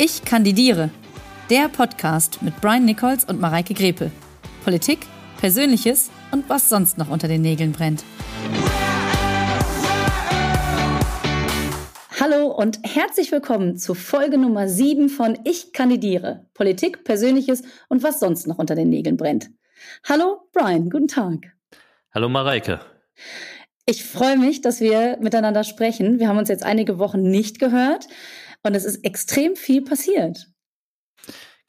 Ich kandidiere. Der Podcast mit Brian Nichols und Mareike Grepe. Politik, Persönliches und was sonst noch unter den Nägeln brennt. Hallo und herzlich willkommen zu Folge Nummer 7 von Ich kandidiere. Politik, Persönliches und was sonst noch unter den Nägeln brennt. Hallo Brian, guten Tag. Hallo Mareike. Ich freue mich, dass wir miteinander sprechen. Wir haben uns jetzt einige Wochen nicht gehört. Und es ist extrem viel passiert.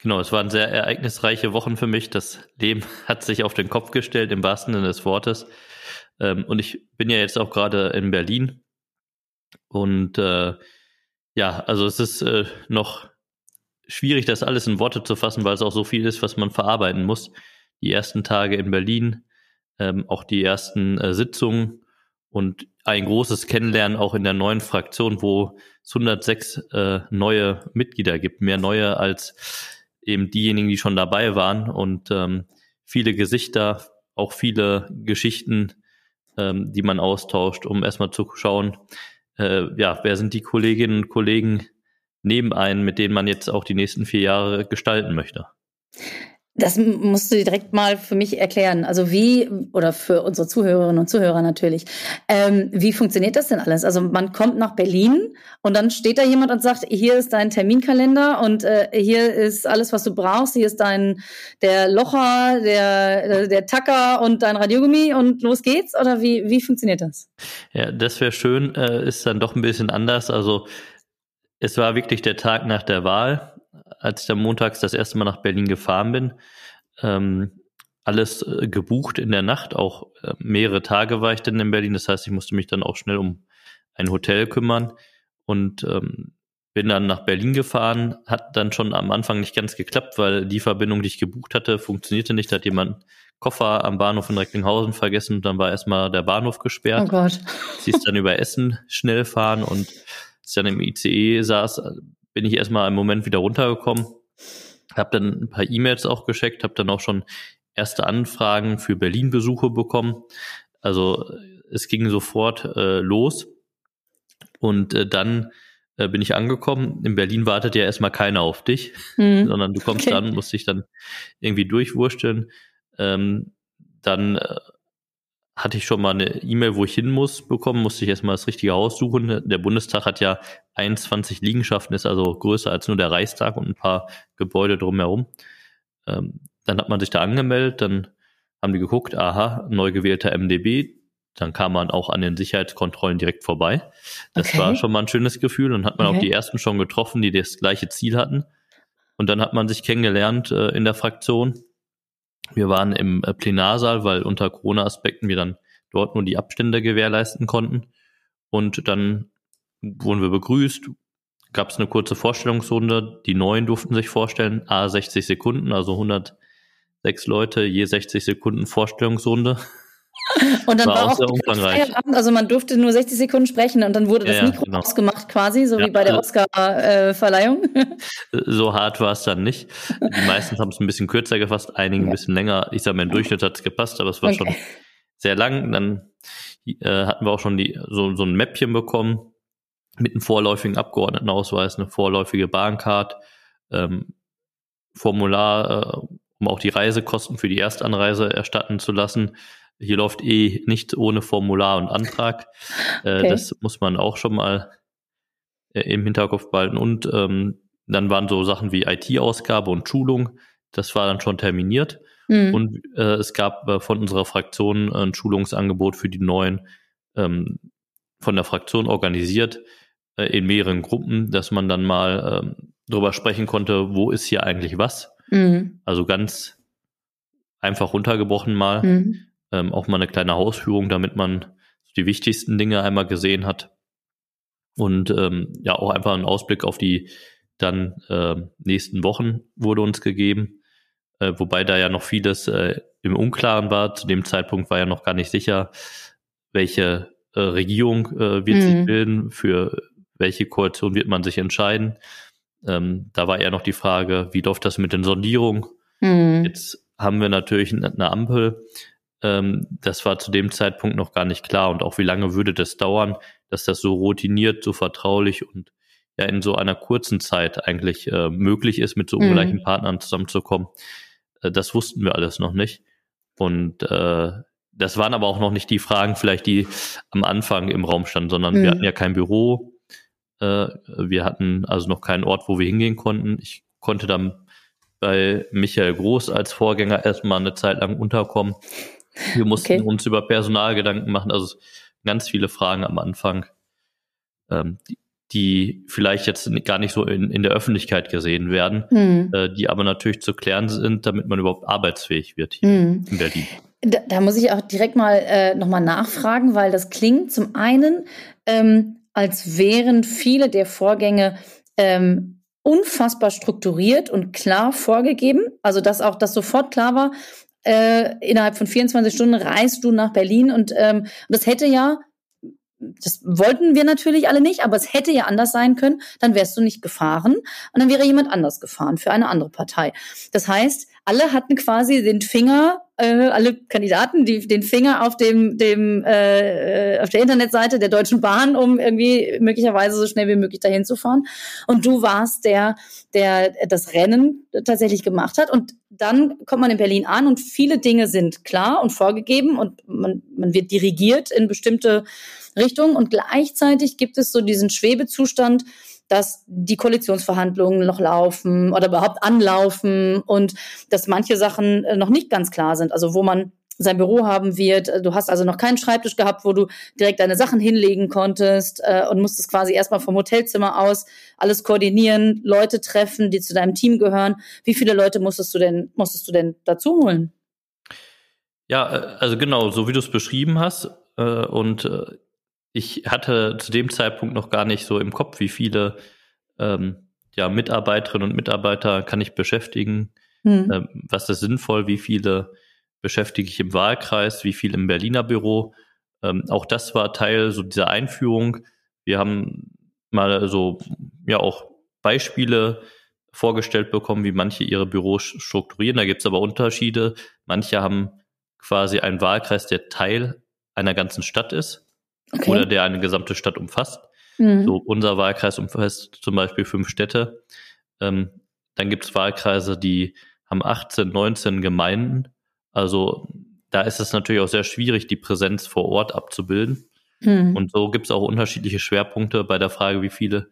Genau, es waren sehr ereignisreiche Wochen für mich. Das Leben hat sich auf den Kopf gestellt, im wahrsten Sinne des Wortes. Ähm, und ich bin ja jetzt auch gerade in Berlin. Und äh, ja, also es ist äh, noch schwierig, das alles in Worte zu fassen, weil es auch so viel ist, was man verarbeiten muss. Die ersten Tage in Berlin, ähm, auch die ersten äh, Sitzungen und ein großes Kennenlernen auch in der neuen Fraktion, wo es 106 äh, neue Mitglieder gibt, mehr neue als eben diejenigen, die schon dabei waren und ähm, viele Gesichter, auch viele Geschichten, ähm, die man austauscht, um erstmal zu schauen, äh, ja, wer sind die Kolleginnen und Kollegen neben einen, mit denen man jetzt auch die nächsten vier Jahre gestalten möchte. Das musst du direkt mal für mich erklären. Also wie, oder für unsere Zuhörerinnen und Zuhörer natürlich, ähm, wie funktioniert das denn alles? Also man kommt nach Berlin und dann steht da jemand und sagt, hier ist dein Terminkalender und äh, hier ist alles, was du brauchst. Hier ist dein, der Locher, der, der Tacker und dein Radiogummi und los geht's? Oder wie, wie funktioniert das? Ja, das wäre schön, äh, ist dann doch ein bisschen anders. Also es war wirklich der Tag nach der Wahl als ich dann montags das erste Mal nach Berlin gefahren bin, ähm, alles äh, gebucht in der Nacht, auch äh, mehrere Tage war ich dann in Berlin. Das heißt, ich musste mich dann auch schnell um ein Hotel kümmern und ähm, bin dann nach Berlin gefahren, hat dann schon am Anfang nicht ganz geklappt, weil die Verbindung, die ich gebucht hatte, funktionierte nicht. Da hat jemand Koffer am Bahnhof in Recklinghausen vergessen und dann war erstmal der Bahnhof gesperrt. Oh Gott. Sie ist dann über Essen schnell fahren und als ich dann im ICE saß, bin ich erstmal einen Moment wieder runtergekommen, habe dann ein paar E-Mails auch gescheckt, habe dann auch schon erste Anfragen für Berlin-Besuche bekommen. Also es ging sofort äh, los und äh, dann äh, bin ich angekommen. In Berlin wartet ja erstmal keiner auf dich, mhm. sondern du kommst okay. dann, musst dich dann irgendwie durchwursteln. Ähm, dann äh, hatte ich schon mal eine E-Mail, wo ich hin muss, bekommen, musste ich erstmal das richtige Haus suchen. Der Bundestag hat ja 21 Liegenschaften, ist also größer als nur der Reichstag und ein paar Gebäude drumherum. Ähm, dann hat man sich da angemeldet, dann haben die geguckt, aha, neu gewählter MDB, dann kam man auch an den Sicherheitskontrollen direkt vorbei. Das okay. war schon mal ein schönes Gefühl und hat man okay. auch die ersten schon getroffen, die das gleiche Ziel hatten. Und dann hat man sich kennengelernt äh, in der Fraktion wir waren im äh, Plenarsaal, weil unter Corona-Aspekten wir dann dort nur die Abstände gewährleisten konnten. Und dann wurden wir begrüßt, gab es eine kurze Vorstellungsrunde. Die Neuen durften sich vorstellen, a 60 Sekunden, also 106 Leute, je 60 Sekunden Vorstellungsrunde. Und dann war, war auch, umfangreich. also man durfte nur 60 Sekunden sprechen und dann wurde das ja, Mikro genau. ausgemacht quasi, so ja, wie bei der Oscar-Verleihung. Äh, so hart war es dann nicht. Die meisten haben es ein bisschen kürzer gefasst, einige ein bisschen länger. Ich sage mal, im Durchschnitt hat es gepasst, aber es war okay. schon sehr lang. Dann äh, hatten wir auch schon die, so, so ein Mäppchen bekommen mit einem vorläufigen Abgeordnetenausweis, eine vorläufige Bahncard, ähm, Formular, äh, um auch die Reisekosten für die Erstanreise erstatten zu lassen. Hier läuft eh nicht ohne Formular und Antrag. Äh, okay. Das muss man auch schon mal äh, im Hinterkopf behalten. Und ähm, dann waren so Sachen wie IT-Ausgabe und Schulung. Das war dann schon terminiert. Mhm. Und äh, es gab äh, von unserer Fraktion ein Schulungsangebot für die Neuen ähm, von der Fraktion organisiert äh, in mehreren Gruppen, dass man dann mal ähm, drüber sprechen konnte, wo ist hier eigentlich was. Mhm. Also ganz einfach runtergebrochen mal. Mhm ähm, auch mal eine kleine Hausführung, damit man die wichtigsten Dinge einmal gesehen hat. Und ähm, ja, auch einfach ein Ausblick auf die dann äh, nächsten Wochen wurde uns gegeben, äh, wobei da ja noch vieles äh, im Unklaren war. Zu dem Zeitpunkt war ja noch gar nicht sicher, welche äh, Regierung äh, wird mhm. sich bilden, für welche Koalition wird man sich entscheiden. Ähm, da war eher noch die Frage, wie läuft das mit den Sondierungen? Mhm. Jetzt haben wir natürlich eine Ampel, ähm, das war zu dem Zeitpunkt noch gar nicht klar und auch wie lange würde das dauern, dass das so routiniert, so vertraulich und ja in so einer kurzen Zeit eigentlich äh, möglich ist, mit so mhm. ungleichen. Partnern zusammenzukommen. Äh, das wussten wir alles noch nicht. Und äh, das waren aber auch noch nicht die Fragen, vielleicht die am Anfang im Raum standen, sondern mhm. wir hatten ja kein Büro, äh, wir hatten also noch keinen Ort, wo wir hingehen konnten. Ich konnte dann bei Michael Groß als Vorgänger erstmal eine Zeit lang unterkommen. Wir mussten okay. uns über Personal Gedanken machen, also ganz viele Fragen am Anfang, ähm, die, die, vielleicht jetzt gar nicht so in, in der Öffentlichkeit gesehen werden, mhm. äh, die aber natürlich zu klären sind, damit man überhaupt arbeitsfähig wird hier mhm. in Berlin. Da, da, muss ich auch direkt mal äh, nochmal nachfragen, weil das klingt zum einen, ähm, als wären viele der Vorgänge ähm, unfassbar strukturiert und klar vorgegeben. Also dass auch das sofort klar war, äh, innerhalb von 24 Stunden reist du nach Berlin und ähm, das hätte ja das wollten wir natürlich alle nicht, aber es hätte ja anders sein können, dann wärst du nicht gefahren und dann wäre jemand anders gefahren für eine andere Partei. Das heißt, alle hatten quasi den Finger, äh, alle Kandidaten, die den Finger auf dem, dem äh, auf der Internetseite der Deutschen Bahn, um irgendwie möglicherweise so schnell wie möglich dahin zu fahren. Und du warst der, der das Rennen tatsächlich gemacht hat. Und dann kommt man in Berlin an und viele Dinge sind klar und vorgegeben und man, man wird dirigiert in bestimmte Richtungen. Und gleichzeitig gibt es so diesen Schwebezustand, dass die Koalitionsverhandlungen noch laufen oder überhaupt anlaufen und dass manche Sachen äh, noch nicht ganz klar sind. Also wo man sein Büro haben wird. Du hast also noch keinen Schreibtisch gehabt, wo du direkt deine Sachen hinlegen konntest äh, und musstest quasi erstmal vom Hotelzimmer aus alles koordinieren, Leute treffen, die zu deinem Team gehören. Wie viele Leute musstest du denn, musstest du denn dazu holen? Ja, äh, also genau, so wie du es beschrieben hast. Äh, und äh, ich hatte zu dem Zeitpunkt noch gar nicht so im Kopf, wie viele ähm, ja, Mitarbeiterinnen und Mitarbeiter kann ich beschäftigen, hm. ähm, was ist sinnvoll, wie viele beschäftige ich im Wahlkreis, wie viel im Berliner Büro. Ähm, auch das war Teil so dieser Einführung. Wir haben mal so ja auch Beispiele vorgestellt bekommen, wie manche ihre Büros strukturieren. Da gibt es aber Unterschiede. Manche haben quasi einen Wahlkreis, der Teil einer ganzen Stadt ist okay. oder der eine gesamte Stadt umfasst. Mhm. So unser Wahlkreis umfasst zum Beispiel fünf Städte. Ähm, dann gibt es Wahlkreise, die haben 18, 19 Gemeinden. Also da ist es natürlich auch sehr schwierig, die Präsenz vor Ort abzubilden. Mhm. Und so gibt es auch unterschiedliche Schwerpunkte bei der Frage, wie viele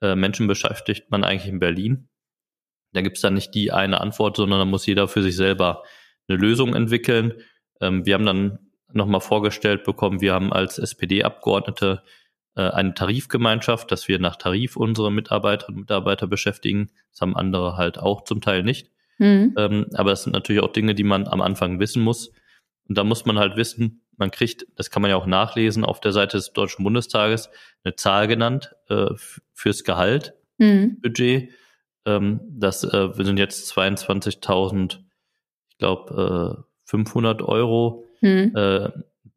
äh, Menschen beschäftigt man eigentlich in Berlin. Da gibt es dann nicht die eine Antwort, sondern da muss jeder für sich selber eine Lösung entwickeln. Ähm, wir haben dann nochmal vorgestellt bekommen. Wir haben als SPD-Abgeordnete äh, eine Tarifgemeinschaft, dass wir nach Tarif unsere Mitarbeiterinnen und Mitarbeiter beschäftigen. Das haben andere halt auch zum Teil nicht. Mhm. Ähm, aber das sind natürlich auch Dinge, die man am Anfang wissen muss. Und da muss man halt wissen, man kriegt, das kann man ja auch nachlesen auf der Seite des Deutschen Bundestages, eine Zahl genannt äh, fürs Gehalt, mhm. Budget. Ähm, das äh, sind jetzt 22.000, ich glaube, äh, 500 Euro hm. äh,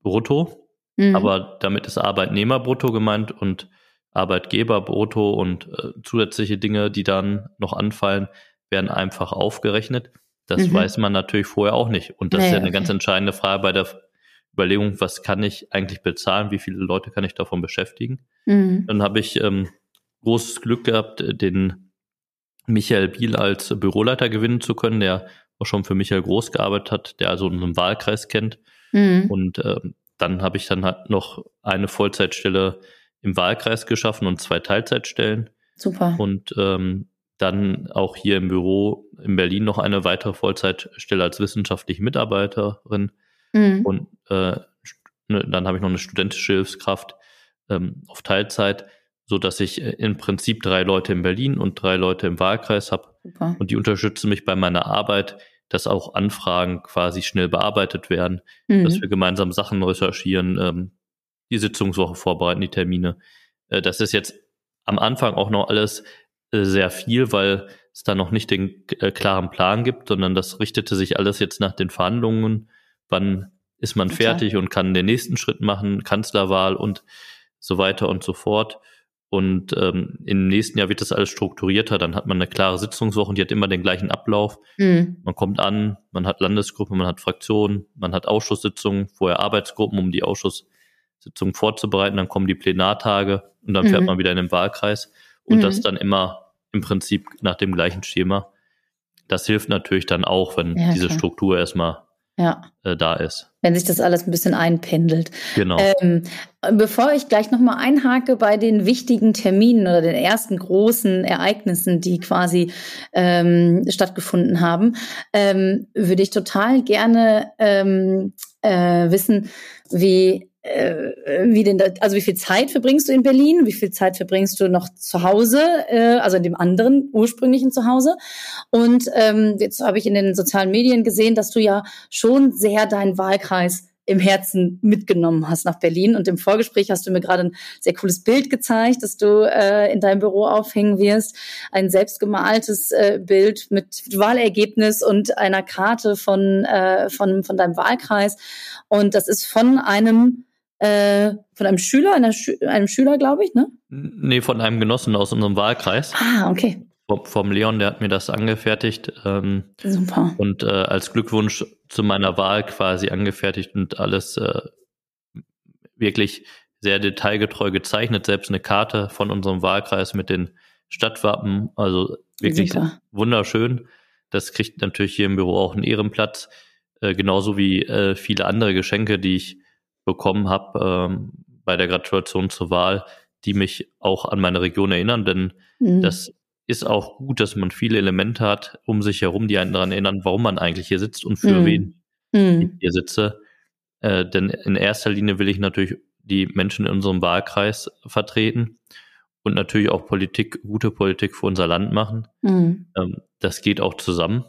brutto. Hm. Aber damit ist Arbeitnehmer brutto gemeint und Arbeitgeber brutto und äh, zusätzliche Dinge, die dann noch anfallen, werden einfach aufgerechnet. Das mhm. weiß man natürlich vorher auch nicht. Und das naja, ist ja eine okay. ganz entscheidende Frage bei der Überlegung, was kann ich eigentlich bezahlen, wie viele Leute kann ich davon beschäftigen. Mhm. Dann habe ich ähm, großes Glück gehabt, den Michael Biel als Büroleiter gewinnen zu können, der auch schon für Michael Groß gearbeitet hat, der also einen Wahlkreis kennt Mhm. Und ähm, dann habe ich dann halt noch eine Vollzeitstelle im Wahlkreis geschaffen und zwei Teilzeitstellen. Super. Und ähm, dann auch hier im Büro in Berlin noch eine weitere Vollzeitstelle als wissenschaftliche Mitarbeiterin. Mhm. Und äh, ne, dann habe ich noch eine studentische Hilfskraft ähm, auf Teilzeit, so dass ich äh, im Prinzip drei Leute in Berlin und drei Leute im Wahlkreis habe. Und die unterstützen mich bei meiner Arbeit dass auch Anfragen quasi schnell bearbeitet werden, mhm. dass wir gemeinsam Sachen recherchieren, ähm, die Sitzungswoche vorbereiten, die Termine. Äh, das ist jetzt am Anfang auch noch alles äh, sehr viel, weil es da noch nicht den äh, klaren Plan gibt, sondern das richtete sich alles jetzt nach den Verhandlungen. Wann ist man okay. fertig und kann den nächsten Schritt machen, Kanzlerwahl und so weiter und so fort. Und ähm, im nächsten Jahr wird das alles strukturierter. Dann hat man eine klare Sitzungswoche und die hat immer den gleichen Ablauf. Mhm. Man kommt an, man hat Landesgruppen, man hat Fraktionen, man hat Ausschusssitzungen, vorher Arbeitsgruppen, um die Ausschusssitzungen vorzubereiten. Dann kommen die Plenartage und dann mhm. fährt man wieder in den Wahlkreis. und mhm. das dann immer im Prinzip nach dem gleichen Schema. Das hilft natürlich dann auch, wenn ja, diese klar. Struktur erstmal ja. äh, da ist. Wenn sich das alles ein bisschen einpendelt. Genau. Ähm, bevor ich gleich nochmal einhake bei den wichtigen Terminen oder den ersten großen Ereignissen, die quasi ähm, stattgefunden haben, ähm, würde ich total gerne ähm, äh, wissen, wie wie denn da, also wie viel Zeit verbringst du in Berlin? Wie viel Zeit verbringst du noch zu Hause, äh, also in dem anderen ursprünglichen Zuhause? Und ähm, jetzt habe ich in den sozialen Medien gesehen, dass du ja schon sehr deinen Wahlkreis im Herzen mitgenommen hast nach Berlin. Und im Vorgespräch hast du mir gerade ein sehr cooles Bild gezeigt, das du äh, in deinem Büro aufhängen wirst. Ein selbstgemaltes äh, Bild mit Wahlergebnis und einer Karte von, äh, von, von deinem Wahlkreis. Und das ist von einem äh, von einem Schüler, einer Schü einem Schüler, glaube ich, ne? Nee, von einem Genossen aus unserem Wahlkreis. Ah, okay. Vom, vom Leon, der hat mir das angefertigt. Ähm, Super. Und äh, als Glückwunsch zu meiner Wahl quasi angefertigt und alles äh, wirklich sehr detailgetreu gezeichnet. Selbst eine Karte von unserem Wahlkreis mit den Stadtwappen. Also wirklich Super. wunderschön. Das kriegt natürlich hier im Büro auch einen Ehrenplatz. Äh, genauso wie äh, viele andere Geschenke, die ich bekommen habe ähm, bei der Gratulation zur Wahl, die mich auch an meine Region erinnern, denn mhm. das ist auch gut, dass man viele Elemente hat um sich herum, die einen daran erinnern, warum man eigentlich hier sitzt und für mhm. wen mhm. ich hier sitze. Äh, denn in erster Linie will ich natürlich die Menschen in unserem Wahlkreis vertreten und natürlich auch Politik, gute Politik für unser Land machen. Mhm. Ähm, das geht auch zusammen.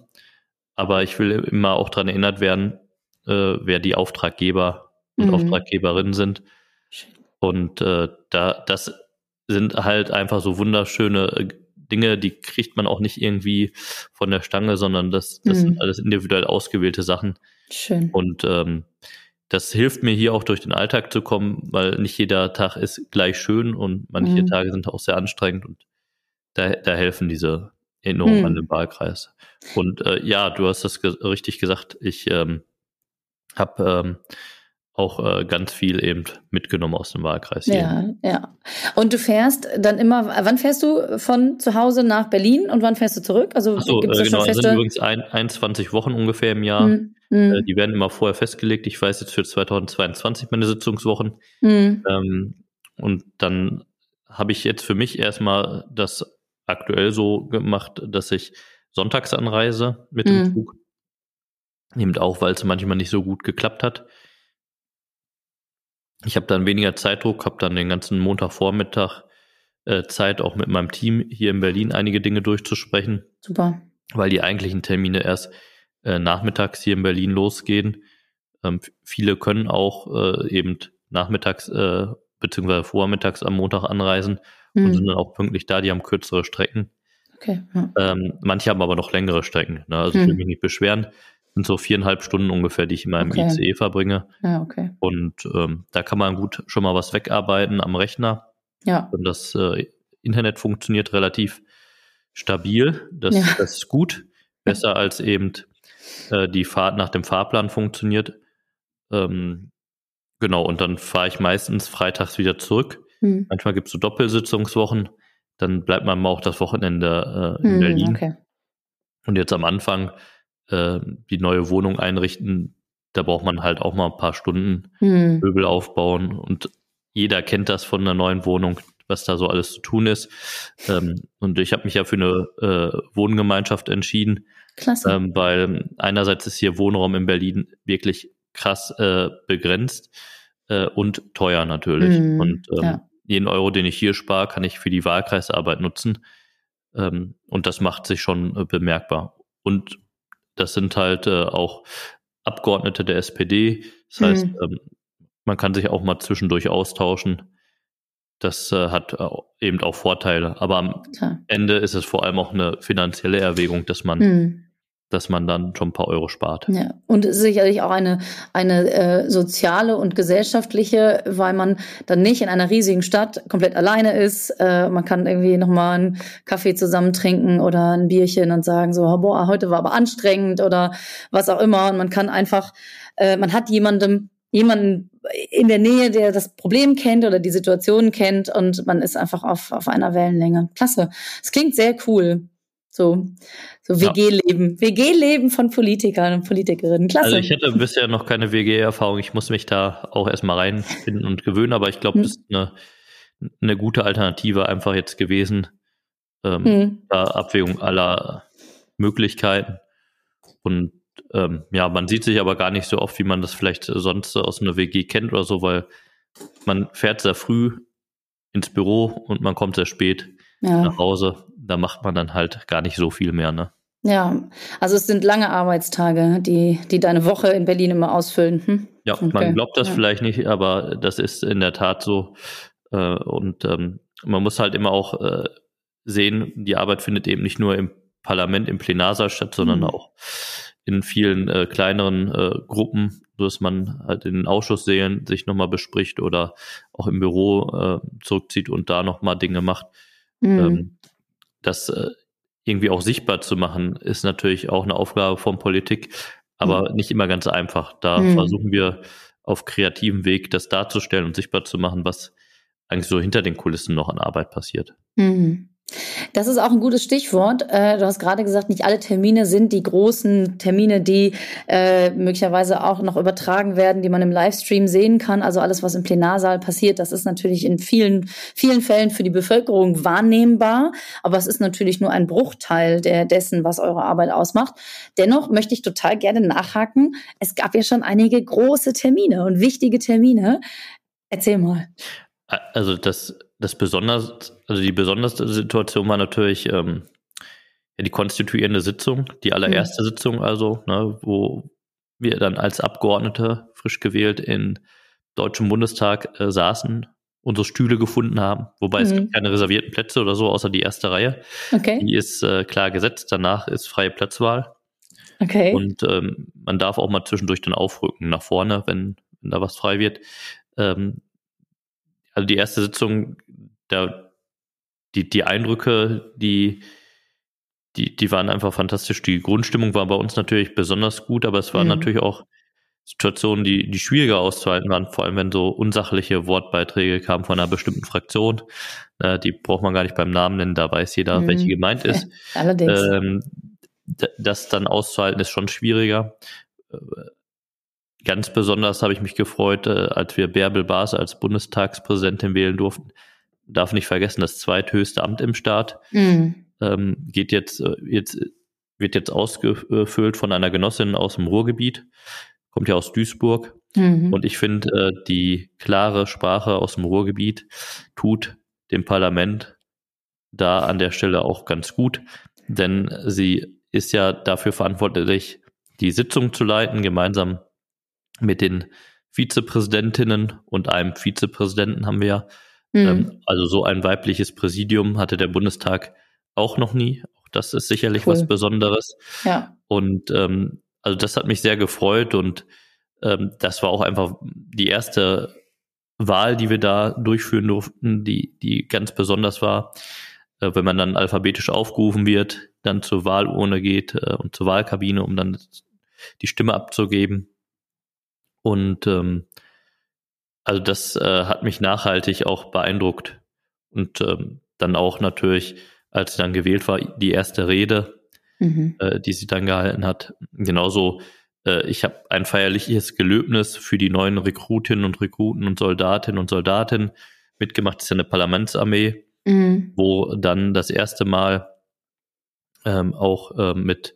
Aber ich will immer auch daran erinnert werden, äh, wer die Auftraggeber und mhm. Auftraggeberinnen sind. Und äh, da, das sind halt einfach so wunderschöne äh, Dinge, die kriegt man auch nicht irgendwie von der Stange, sondern das, das mhm. sind alles individuell ausgewählte Sachen. Schön. Und ähm, das hilft mir hier auch durch den Alltag zu kommen, weil nicht jeder Tag ist gleich schön und manche mhm. Tage sind auch sehr anstrengend und da, da helfen diese Erinnerungen mhm. an den Wahlkreis. Und äh, ja, du hast das ge richtig gesagt. Ich ähm, habe ähm, auch äh, ganz viel eben mitgenommen aus dem Wahlkreis. Hier. Ja, ja. Und du fährst dann immer, wann fährst du von zu Hause nach Berlin und wann fährst du zurück? Also Achso, gibt's äh, genau, feste... sind übrigens ein, 21 Wochen ungefähr im Jahr. Hm, hm. Äh, die werden immer vorher festgelegt. Ich weiß jetzt für 2022 meine Sitzungswochen. Hm. Ähm, und dann habe ich jetzt für mich erstmal das aktuell so gemacht, dass ich sonntags anreise mit dem hm. Zug. Eben auch, weil es manchmal nicht so gut geklappt hat. Ich habe dann weniger Zeitdruck, habe dann den ganzen Montagvormittag äh, Zeit, auch mit meinem Team hier in Berlin einige Dinge durchzusprechen. Super. Weil die eigentlichen Termine erst äh, nachmittags hier in Berlin losgehen. Ähm, viele können auch äh, eben nachmittags äh, beziehungsweise vormittags am Montag anreisen mhm. und sind dann auch pünktlich da. Die haben kürzere Strecken. Okay. Ja. Ähm, manche haben aber noch längere Strecken. Ne? Also mhm. ich will mich nicht beschweren sind so viereinhalb Stunden ungefähr, die ich in meinem okay. ICE verbringe. Ja, okay. Und ähm, da kann man gut schon mal was wegarbeiten am Rechner. Ja. Und das äh, Internet funktioniert relativ stabil. Das, ja. das ist gut. Besser als eben äh, die Fahrt nach dem Fahrplan funktioniert. Ähm, genau, und dann fahre ich meistens freitags wieder zurück. Hm. Manchmal gibt es so Doppelsitzungswochen. Dann bleibt man mal auch das Wochenende äh, in hm, Berlin. Okay. Und jetzt am Anfang äh, die neue Wohnung einrichten, da braucht man halt auch mal ein paar Stunden hm. Möbel aufbauen und jeder kennt das von einer neuen Wohnung, was da so alles zu tun ist. Ähm, und ich habe mich ja für eine äh, Wohngemeinschaft entschieden, Klasse. Ähm, weil einerseits ist hier Wohnraum in Berlin wirklich krass äh, begrenzt äh, und teuer natürlich. Hm, und ähm, ja. jeden Euro, den ich hier spare, kann ich für die Wahlkreisarbeit nutzen. Ähm, und das macht sich schon äh, bemerkbar. Und das sind halt äh, auch Abgeordnete der SPD. Das heißt, mhm. ähm, man kann sich auch mal zwischendurch austauschen. Das äh, hat äh, eben auch Vorteile. Aber am Klar. Ende ist es vor allem auch eine finanzielle Erwägung, dass man mhm dass man dann schon ein paar Euro spart. Ja, und sicherlich auch eine, eine äh, soziale und gesellschaftliche, weil man dann nicht in einer riesigen Stadt komplett alleine ist. Äh, man kann irgendwie nochmal einen Kaffee zusammen trinken oder ein Bierchen und sagen so, boah, heute war aber anstrengend oder was auch immer. Und man kann einfach, äh, man hat jemandem, jemanden, in der Nähe, der das Problem kennt oder die Situation kennt und man ist einfach auf, auf einer Wellenlänge. Klasse. Es klingt sehr cool. So, so WG-Leben. Ja. WG-Leben von Politikern und Politikerinnen. Klasse. Also ich hatte bisher noch keine WG-Erfahrung. Ich muss mich da auch erstmal reinfinden und gewöhnen, aber ich glaube, hm. das ist eine, eine gute Alternative einfach jetzt gewesen. Ähm, hm. Abwägung aller Möglichkeiten. Und ähm, ja, man sieht sich aber gar nicht so oft, wie man das vielleicht sonst aus einer WG kennt oder so, weil man fährt sehr früh ins Büro und man kommt sehr spät ja. nach Hause. Da macht man dann halt gar nicht so viel mehr, ne? Ja, also es sind lange Arbeitstage, die, die deine Woche in Berlin immer ausfüllen. Hm? Ja, okay. man glaubt das ja. vielleicht nicht, aber das ist in der Tat so. Äh, und ähm, man muss halt immer auch äh, sehen, die Arbeit findet eben nicht nur im Parlament, im Plenarsaal statt, sondern mhm. auch in vielen äh, kleineren äh, Gruppen, so dass man halt in den Ausschusssälen sich nochmal bespricht oder auch im Büro äh, zurückzieht und da nochmal Dinge macht. Mhm. Ähm, das äh, irgendwie auch sichtbar zu machen, ist natürlich auch eine Aufgabe von Politik, aber mhm. nicht immer ganz einfach. Da mhm. versuchen wir auf kreativem Weg das darzustellen und sichtbar zu machen, was eigentlich so hinter den Kulissen noch an Arbeit passiert. Mhm. Das ist auch ein gutes Stichwort. Äh, du hast gerade gesagt, nicht alle Termine sind die großen Termine, die äh, möglicherweise auch noch übertragen werden, die man im Livestream sehen kann. Also alles, was im Plenarsaal passiert, das ist natürlich in vielen, vielen Fällen für die Bevölkerung wahrnehmbar. Aber es ist natürlich nur ein Bruchteil dessen, was eure Arbeit ausmacht. Dennoch möchte ich total gerne nachhaken. Es gab ja schon einige große Termine und wichtige Termine. Erzähl mal. Also das das besonders, also die besonderste Situation war natürlich ähm, ja, die konstituierende Sitzung, die allererste mhm. Sitzung also, ne, wo wir dann als Abgeordnete frisch gewählt in Deutschen Bundestag äh, saßen, unsere Stühle gefunden haben, wobei mhm. es gibt keine reservierten Plätze oder so, außer die erste Reihe. Okay. Die ist äh, klar gesetzt, danach ist freie Platzwahl. Okay. Und ähm, man darf auch mal zwischendurch dann aufrücken nach vorne, wenn, wenn da was frei wird. Ähm, also die erste Sitzung, da, die, die Eindrücke, die, die, die waren einfach fantastisch. Die Grundstimmung war bei uns natürlich besonders gut, aber es waren mhm. natürlich auch Situationen, die, die schwieriger auszuhalten waren, vor allem wenn so unsachliche Wortbeiträge kamen von einer bestimmten Fraktion. Äh, die braucht man gar nicht beim Namen nennen, da weiß jeder, mhm. welche gemeint ist. Allerdings. Ähm, das dann auszuhalten ist schon schwieriger. Ganz besonders habe ich mich gefreut, äh, als wir Bärbel Baas als Bundestagspräsidentin wählen durften. Darf nicht vergessen, das zweithöchste Amt im Staat mhm. ähm, geht jetzt, äh, jetzt, wird jetzt ausgefüllt von einer Genossin aus dem Ruhrgebiet, kommt ja aus Duisburg. Mhm. Und ich finde, äh, die klare Sprache aus dem Ruhrgebiet tut dem Parlament da an der Stelle auch ganz gut, denn sie ist ja dafür verantwortlich, die Sitzung zu leiten, gemeinsam mit den Vizepräsidentinnen und einem Vizepräsidenten haben wir ja. Mhm. Ähm, also so ein weibliches Präsidium hatte der Bundestag auch noch nie. Auch das ist sicherlich cool. was Besonderes. Ja. Und ähm, also das hat mich sehr gefreut und ähm, das war auch einfach die erste Wahl, die wir da durchführen durften, die, die ganz besonders war. Äh, wenn man dann alphabetisch aufgerufen wird, dann zur Wahlurne geht äh, und zur Wahlkabine, um dann die Stimme abzugeben. Und ähm, also das äh, hat mich nachhaltig auch beeindruckt. Und ähm, dann auch natürlich, als sie dann gewählt war, die erste Rede, mhm. äh, die sie dann gehalten hat. Genauso, äh, ich habe ein feierliches Gelöbnis für die neuen Rekrutinnen und Rekruten und Soldatinnen und Soldaten mitgemacht. Das ist ja eine Parlamentsarmee, mhm. wo dann das erste Mal ähm, auch äh, mit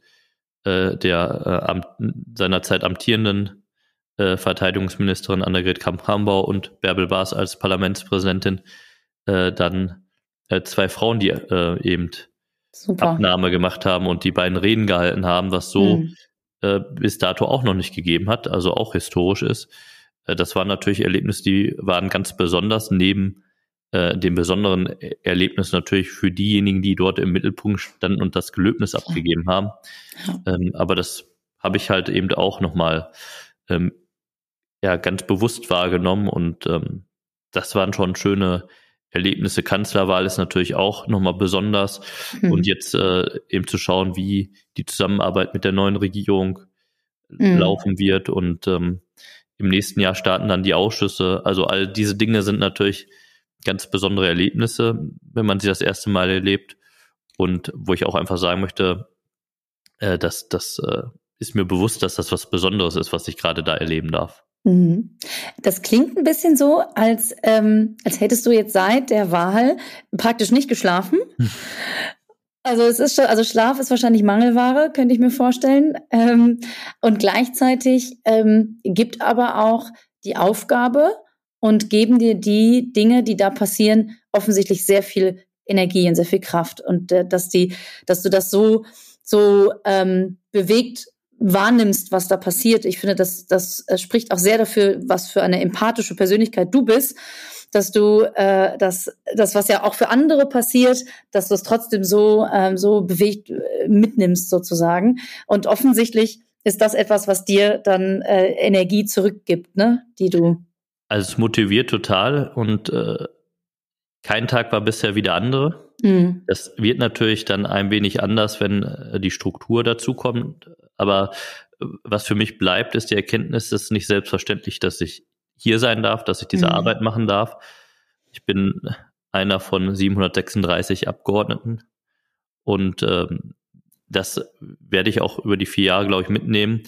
äh, der äh, am, seinerzeit amtierenden äh, Verteidigungsministerin Annegret Kamp-Hambau und Bärbel Baas als Parlamentspräsidentin äh, dann äh, zwei Frauen, die äh, eben Super. Abnahme gemacht haben und die beiden Reden gehalten haben, was so mhm. bis dato auch noch nicht gegeben hat, also auch historisch ist. Äh, das waren natürlich Erlebnisse, die waren ganz besonders neben dem besonderen Erlebnis natürlich für diejenigen, die dort im Mittelpunkt standen und das Gelöbnis abgegeben haben. Ja. Ähm, aber das habe ich halt eben auch nochmal ähm, ja ganz bewusst wahrgenommen und ähm, das waren schon schöne Erlebnisse. Kanzlerwahl ist natürlich auch nochmal besonders mhm. und jetzt äh, eben zu schauen, wie die Zusammenarbeit mit der neuen Regierung mhm. laufen wird und ähm, im nächsten Jahr starten dann die Ausschüsse. Also all diese Dinge sind natürlich ganz besondere Erlebnisse, wenn man sie das erste Mal erlebt. Und wo ich auch einfach sagen möchte, äh, dass das äh, ist mir bewusst, dass das was Besonderes ist, was ich gerade da erleben darf. Mhm. Das klingt ein bisschen so, als, ähm, als hättest du jetzt seit der Wahl praktisch nicht geschlafen. Hm. Also es ist schon, also Schlaf ist wahrscheinlich Mangelware, könnte ich mir vorstellen. Ähm, und gleichzeitig ähm, gibt aber auch die Aufgabe und geben dir die Dinge, die da passieren, offensichtlich sehr viel Energie und sehr viel Kraft. Und äh, dass die, dass du das so, so ähm, bewegt wahrnimmst, was da passiert. Ich finde, das, das äh, spricht auch sehr dafür, was für eine empathische Persönlichkeit du bist, dass du äh, das, das, was ja auch für andere passiert, dass du es trotzdem so, ähm, so bewegt äh, mitnimmst sozusagen. Und offensichtlich ist das etwas, was dir dann äh, Energie zurückgibt, ne, die du. Also es motiviert total und äh, kein Tag war bisher wie der andere. Mhm. Das wird natürlich dann ein wenig anders, wenn äh, die Struktur dazu kommt. Aber äh, was für mich bleibt, ist die Erkenntnis, es ist nicht selbstverständlich, dass ich hier sein darf, dass ich diese mhm. Arbeit machen darf. Ich bin einer von 736 Abgeordneten und ähm, das werde ich auch über die vier Jahre, glaube ich, mitnehmen,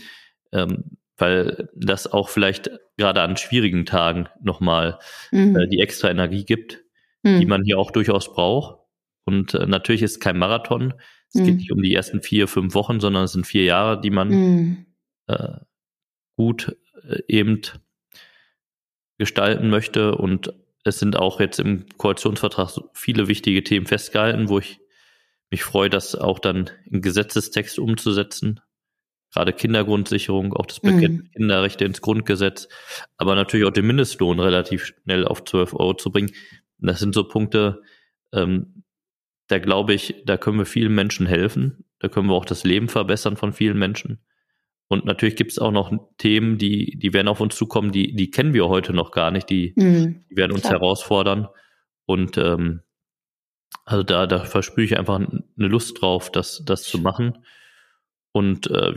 ähm, weil das auch vielleicht gerade an schwierigen Tagen nochmal mhm. äh, die extra Energie gibt, mhm. die man hier auch durchaus braucht. Und äh, natürlich ist es kein Marathon. Es mhm. geht nicht um die ersten vier, fünf Wochen, sondern es sind vier Jahre, die man mhm. äh, gut äh, eben gestalten möchte. Und es sind auch jetzt im Koalitionsvertrag viele wichtige Themen festgehalten, wo ich mich freue, das auch dann in Gesetzestext umzusetzen. Gerade Kindergrundsicherung, auch das Paket mhm. Kinderrechte ins Grundgesetz, aber natürlich auch den Mindestlohn relativ schnell auf 12 Euro zu bringen. Das sind so Punkte, ähm, da glaube ich, da können wir vielen Menschen helfen. Da können wir auch das Leben verbessern von vielen Menschen. Und natürlich gibt es auch noch Themen, die, die werden auf uns zukommen, die, die kennen wir heute noch gar nicht, die, mhm, die werden uns klar. herausfordern. Und ähm, also da, da verspüre ich einfach eine Lust drauf, das, das zu machen. Und äh,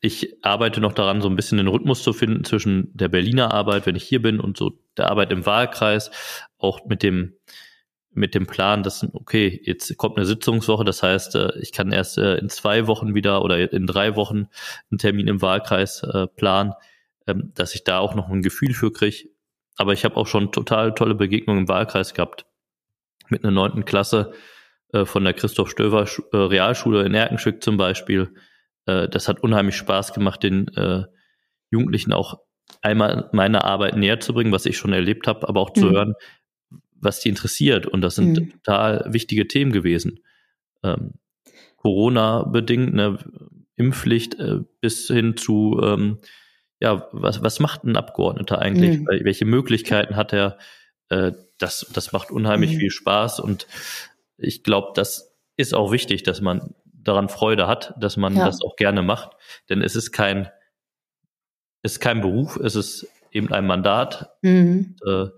ich arbeite noch daran, so ein bisschen den Rhythmus zu finden zwischen der Berliner Arbeit, wenn ich hier bin, und so der Arbeit im Wahlkreis, auch mit dem mit dem Plan, dass, okay, jetzt kommt eine Sitzungswoche, das heißt, äh, ich kann erst äh, in zwei Wochen wieder oder in drei Wochen einen Termin im Wahlkreis äh, planen, ähm, dass ich da auch noch ein Gefühl für kriege. Aber ich habe auch schon total tolle Begegnungen im Wahlkreis gehabt. Mit einer neunten Klasse von der Christoph Stöver Realschule in Erkenschwick zum Beispiel. Das hat unheimlich Spaß gemacht, den Jugendlichen auch einmal meine Arbeit näher zu bringen, was ich schon erlebt habe, aber auch zu mhm. hören, was die interessiert. Und das sind mhm. total wichtige Themen gewesen. Ähm, Corona-bedingt, ne, Impfpflicht äh, bis hin zu, ähm, ja, was, was macht ein Abgeordneter eigentlich? Mhm. Welche Möglichkeiten hat er? Äh, das, das macht unheimlich mhm. viel Spaß und ich glaube, das ist auch wichtig, dass man daran Freude hat, dass man ja. das auch gerne macht, denn es ist kein, es ist kein Beruf, es ist eben ein Mandat. Mhm. Und, äh,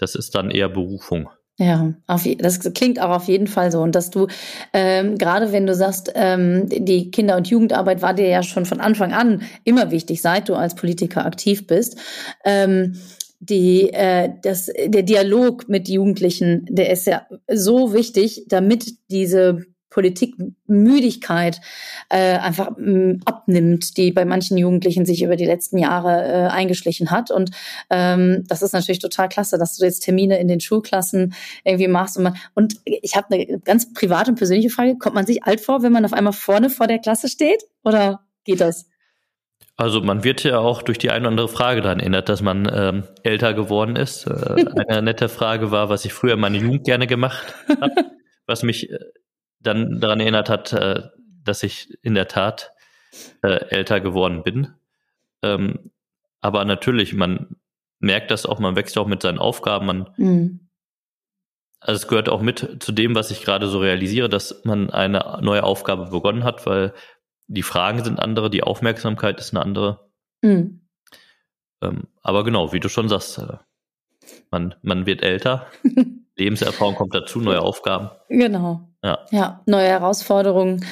das ist dann eher Berufung. Ja, auf, das klingt auch auf jeden Fall so. Und dass du, ähm, gerade wenn du sagst, ähm, die Kinder- und Jugendarbeit war dir ja schon von Anfang an immer wichtig, seit du als Politiker aktiv bist. Ähm, die, äh, das, der Dialog mit Jugendlichen, der ist ja so wichtig, damit diese Politikmüdigkeit äh, einfach mh, mm, abnimmt, die bei manchen Jugendlichen sich über die letzten Jahre äh, eingeschlichen hat. Und ähm, das ist natürlich total klasse, dass du jetzt Termine in den Schulklassen irgendwie machst. Und, man, und ich habe eine ganz private und persönliche Frage. Kommt man sich alt vor, wenn man auf einmal vorne vor der Klasse steht? Oder geht das? Also man wird ja auch durch die eine oder andere Frage daran erinnert, dass man ähm, älter geworden ist. Äh, eine nette Frage war, was ich früher in meiner Jugend gerne gemacht habe, was mich äh, dann daran erinnert hat, äh, dass ich in der Tat äh, älter geworden bin. Ähm, aber natürlich, man merkt das auch, man wächst auch mit seinen Aufgaben, man mhm. also es gehört auch mit zu dem, was ich gerade so realisiere, dass man eine neue Aufgabe begonnen hat, weil die Fragen sind andere, die Aufmerksamkeit ist eine andere. Mhm. Ähm, aber genau, wie du schon sagst, äh, man, man wird älter, Lebenserfahrung kommt dazu, neue Aufgaben. Genau. Ja. ja, neue Herausforderungen.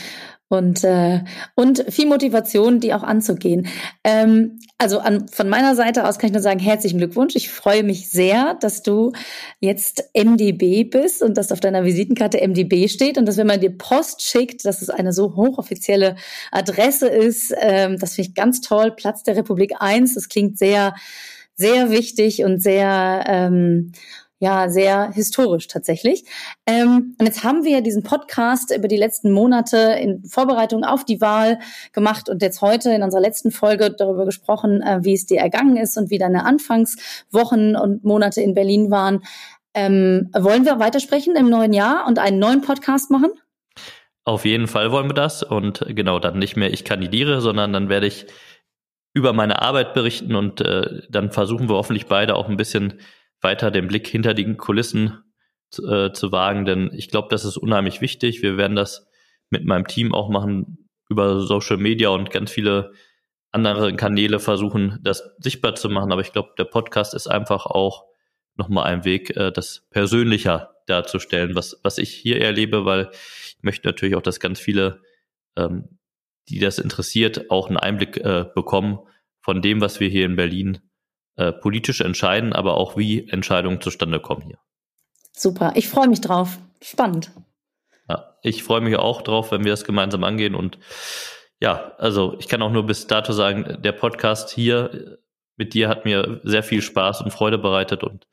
und, äh, und viel Motivation, die auch anzugehen. Ähm, also an, von meiner Seite aus kann ich nur sagen, herzlichen Glückwunsch. Ich freue mich sehr, dass du jetzt MDB bist und dass auf deiner Visitenkarte MDB steht und dass wenn man dir Post schickt, dass es eine so hochoffizielle Adresse ist. Ähm, das finde ich ganz toll. Platz der Republik 1, das klingt sehr, sehr wichtig und sehr... Ähm, ja sehr historisch tatsächlich. Ähm, und jetzt haben wir diesen Podcast über die letzten Monate in Vorbereitung auf die Wahl gemacht und jetzt heute in unserer letzten Folge darüber gesprochen, äh, wie es dir ergangen ist und wie deine Anfangswochen und Monate in Berlin waren. Ähm, wollen wir weitersprechen im neuen Jahr und einen neuen Podcast machen? Auf jeden Fall wollen wir das und genau dann nicht mehr ich kandidiere, sondern dann werde ich über meine Arbeit berichten und äh, dann versuchen wir hoffentlich beide auch ein bisschen weiter den Blick hinter die Kulissen zu, äh, zu wagen, denn ich glaube, das ist unheimlich wichtig. Wir werden das mit meinem Team auch machen über Social Media und ganz viele andere Kanäle versuchen, das sichtbar zu machen. Aber ich glaube, der Podcast ist einfach auch nochmal ein Weg, äh, das persönlicher darzustellen, was, was ich hier erlebe, weil ich möchte natürlich auch, dass ganz viele, ähm, die das interessiert, auch einen Einblick äh, bekommen von dem, was wir hier in Berlin äh, politisch entscheiden, aber auch wie Entscheidungen zustande kommen hier. Super, ich freue mich drauf. Spannend. Ja, ich freue mich auch drauf, wenn wir das gemeinsam angehen. Und ja, also ich kann auch nur bis dato sagen, der Podcast hier mit dir hat mir sehr viel Spaß und Freude bereitet. Und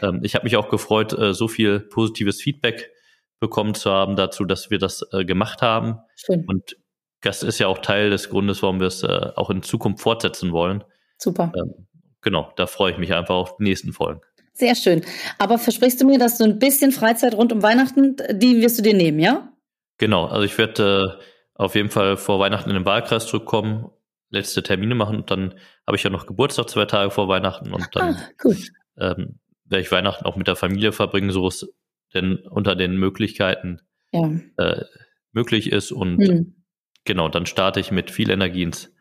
ähm, ich habe mich auch gefreut, äh, so viel positives Feedback bekommen zu haben dazu, dass wir das äh, gemacht haben. Schön. Und das ist ja auch Teil des Grundes, warum wir es äh, auch in Zukunft fortsetzen wollen. Super. Ähm, genau, da freue ich mich einfach auf die nächsten Folgen. Sehr schön. Aber versprichst du mir, dass du ein bisschen Freizeit rund um Weihnachten, die wirst du dir nehmen, ja? Genau, also ich werde äh, auf jeden Fall vor Weihnachten in den Wahlkreis zurückkommen, letzte Termine machen und dann habe ich ja noch Geburtstag zwei Tage vor Weihnachten und dann ah, cool. ähm, werde ich Weihnachten auch mit der Familie verbringen, so es denn unter den Möglichkeiten ja. äh, möglich ist. Und hm. genau, dann starte ich mit viel Energie ins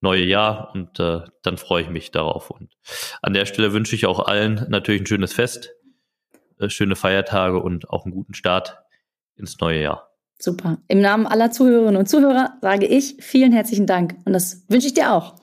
neue Jahr und äh, dann freue ich mich darauf. Und an der Stelle wünsche ich auch allen natürlich ein schönes Fest, äh, schöne Feiertage und auch einen guten Start ins neue Jahr. Super. Im Namen aller Zuhörerinnen und Zuhörer sage ich vielen herzlichen Dank und das wünsche ich dir auch.